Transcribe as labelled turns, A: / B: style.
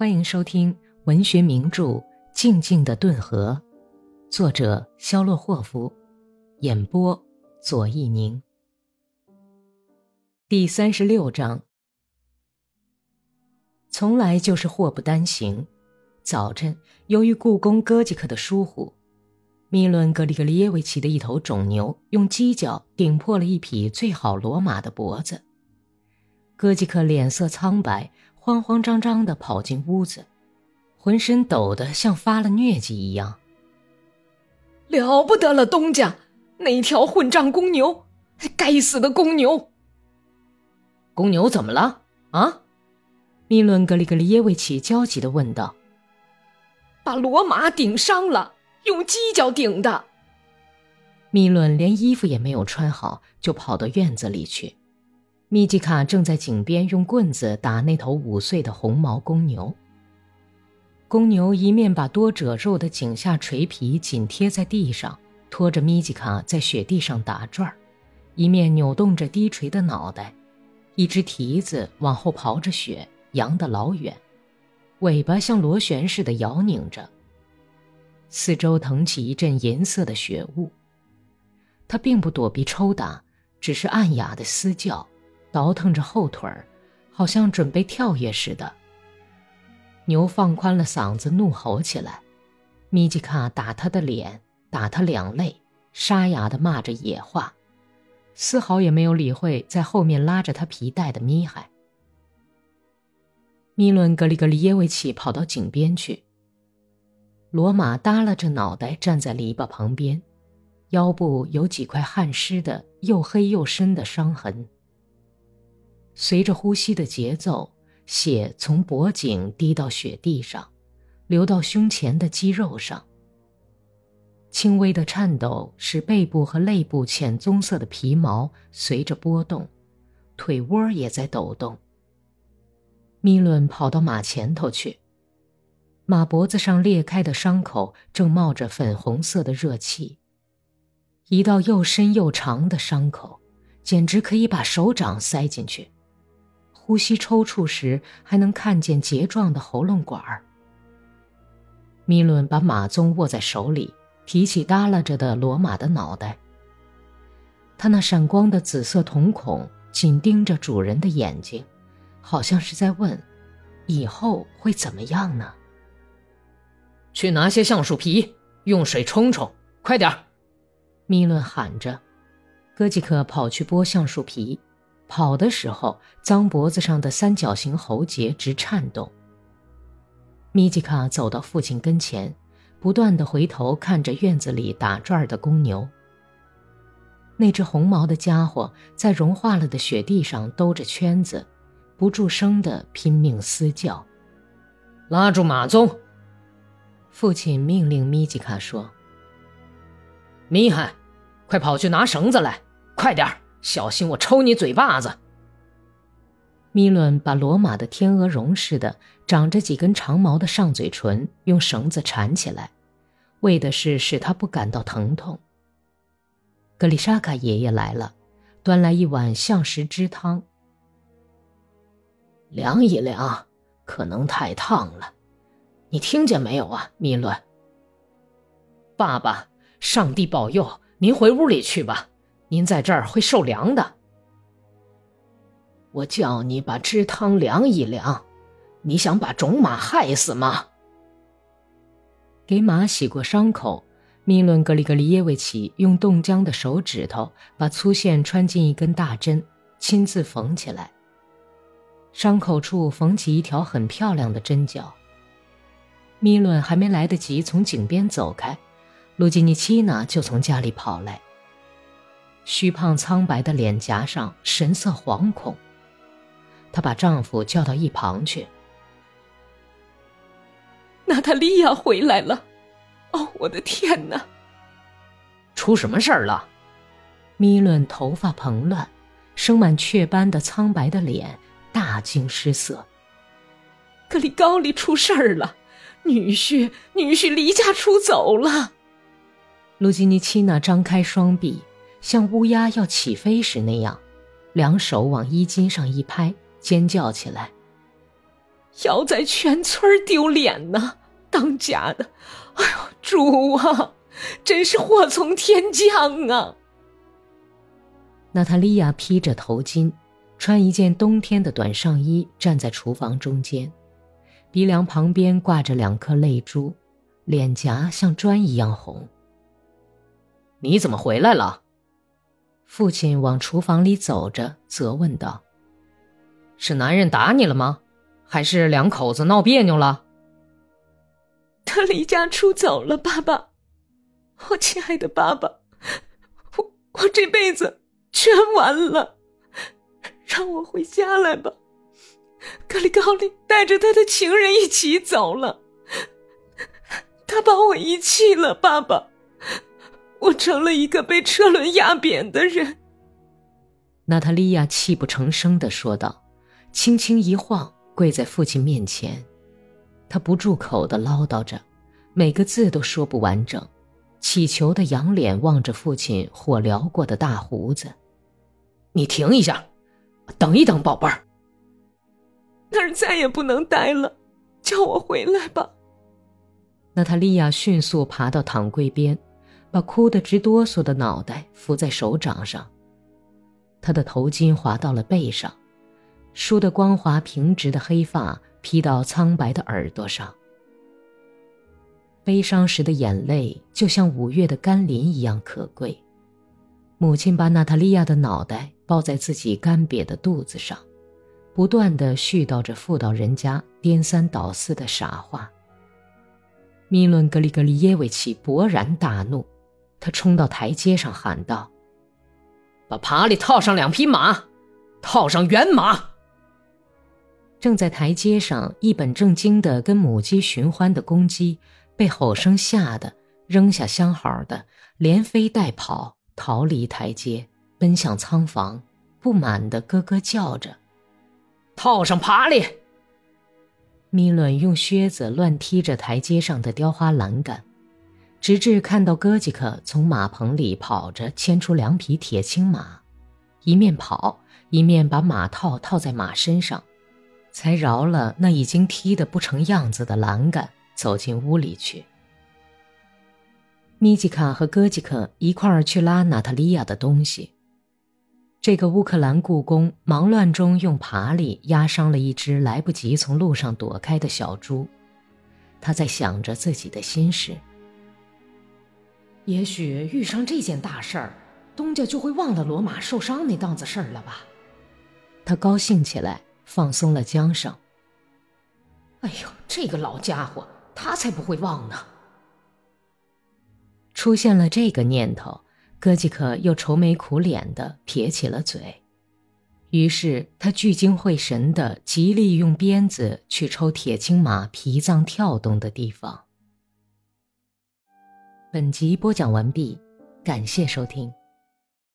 A: 欢迎收听文学名著《静静的顿河》，作者肖洛霍夫，演播左一宁。第三十六章，从来就是祸不单行。早晨，由于故宫哥吉克的疏忽，米伦格里格里耶维奇的一头种牛用犄角顶破了一匹最好骡马的脖子。哥吉克脸色苍白，慌慌张张地跑进屋子，浑身抖得像发了疟疾一样。
B: 了不得了，东家，那条混账公牛，该死的公牛！
A: 公牛怎么了？啊？米伦格里格里耶维奇焦急地问道。
B: 把骡马顶伤了，用犄角顶的。
A: 米伦连衣服也没有穿好，就跑到院子里去。米吉卡正在井边用棍子打那头五岁的红毛公牛。公牛一面把多褶肉的颈下垂皮紧贴在地上，拖着米吉卡在雪地上打转儿，一面扭动着低垂的脑袋，一只蹄子往后刨着雪，扬得老远。尾巴像螺旋似的摇拧着，四周腾起一阵银色的雪雾。它并不躲避抽打，只是暗哑的嘶叫，倒腾着后腿儿，好像准备跳跃似的。牛放宽了嗓子怒吼起来，米吉卡打他的脸，打他两肋，沙哑的骂着野话，丝毫也没有理会在后面拉着他皮带的米海。米伦格里格里耶维奇跑到井边去。罗马耷拉着脑袋站在篱笆旁边，腰部有几块汗湿的又黑又深的伤痕。随着呼吸的节奏，血从脖颈滴到雪地上，流到胸前的肌肉上。轻微的颤抖使背部和肋部浅棕色的皮毛随着波动，腿窝也在抖动。米伦跑到马前头去。马脖子上裂开的伤口正冒着粉红色的热气。一道又深又长的伤口，简直可以把手掌塞进去。呼吸抽搐时，还能看见结状的喉咙管儿。米伦把马鬃握在手里，提起耷拉着的罗马的脑袋。他那闪光的紫色瞳孔紧盯着主人的眼睛。好像是在问：“以后会怎么样呢？”
C: 去拿些橡树皮，用水冲冲，快点儿！
A: 米伦喊着。哥吉克跑去剥橡树皮，跑的时候，脏脖子上的三角形喉结直颤动。米吉卡走到父亲跟前，不断的回头看着院子里打转的公牛。那只红毛的家伙在融化了的雪地上兜着圈子。不住声的拼命嘶叫，
C: 拉住马鬃。
A: 父亲命令米吉卡说：“
C: 米海，快跑去拿绳子来，快点小心我抽你嘴巴子。”
A: 米伦把罗马的天鹅绒似的、长着几根长毛的上嘴唇用绳子缠起来，为的是使他不感到疼痛。格里沙卡爷爷来了，端来一碗橡实汁汤。
D: 凉一凉，可能太烫了。你听见没有啊，米伦？
C: 爸爸，上帝保佑您回屋里去吧，您在这儿会受凉的。
D: 我叫你把汁汤凉一凉，你想把种马害死吗？
A: 给马洗过伤口，米伦格里格里耶维奇用冻僵的手指头把粗线穿进一根大针，亲自缝起来。伤口处缝起一条很漂亮的针脚。米伦还没来得及从井边走开，卢吉尼奇娜就从家里跑来。虚胖苍白的脸颊上神色惶恐，她把丈夫叫到一旁去。
B: 娜塔莉亚回来了！哦，我的天哪！
C: 出什么事儿了？
A: 米伦头发蓬乱，生满雀斑的苍白的脸。大惊失色。
B: 格里高利出事儿了，女婿女婿离家出走了。
A: 卢基尼奇娜张开双臂，像乌鸦要起飞时那样，两手往衣襟上一拍，尖叫起来：“
B: 要在全村丢脸呢！当家的，哎呦，主啊，真是祸从天降啊！
A: 娜塔莉亚披着头巾，穿一件冬天的短上衣，站在厨房中间，鼻梁旁边挂着两颗泪珠，脸颊像砖一样红。
C: 你怎么回来了？
A: 父亲往厨房里走着，责问道：“
C: 是男人打你了吗？还是两口子闹别扭了？”
B: 他离家出走了，爸爸，我亲爱的爸爸，我我这辈子全完了，让我回家来吧。格里高利带着他的情人一起走了，他把我遗弃了，爸爸。我成了一个被车轮压扁的人。
A: 娜塔莉亚泣不成声的说道，轻轻一晃，跪在父亲面前。她不住口的唠叨着，每个字都说不完整，乞求的仰脸望着父亲火燎过的大胡子。
C: 你停一下，等一等，宝贝儿。
B: 那儿再也不能待了，叫我回来吧。
A: 娜塔莉亚迅速爬到躺柜边。把哭得直哆嗦的脑袋扶在手掌上，他的头巾滑到了背上，梳得光滑平直的黑发披到苍白的耳朵上。悲伤时的眼泪就像五月的甘霖一样可贵。母亲把娜塔莉亚的脑袋抱在自己干瘪的肚子上，不断的絮叨着妇道人家颠三倒四的傻话。米伦格里格里耶维奇勃然大怒。他冲到台阶上喊道：“
C: 把爬里套上两匹马，套上原马。”
A: 正在台阶上一本正经的跟母鸡寻欢的公鸡，被吼声吓得扔下相好的，连飞带跑逃离台阶，奔向仓房，不满的咯咯叫着：“
C: 套上爬里！”
A: 米伦用靴子乱踢着台阶上的雕花栏杆。直至看到哥吉克从马棚里跑着牵出两匹铁青马，一面跑一面把马套套在马身上，才饶了那已经踢得不成样子的栏杆，走进屋里去。米吉卡和哥吉克一块儿去拉娜塔莉亚的东西。这个乌克兰故宫忙乱中用爬犁压伤了一只来不及从路上躲开的小猪，他在想着自己的心事。
D: 也许遇上这件大事儿，东家就会忘了罗马受伤那档子事儿了吧？
A: 他高兴起来，放松了缰绳。
D: 哎呦，这个老家伙，他才不会忘呢！
A: 出现了这个念头，哥吉克又愁眉苦脸的撇起了嘴。于是他聚精会神的极力用鞭子去抽铁青马脾脏跳动的地方。本集播讲完毕，感谢收听。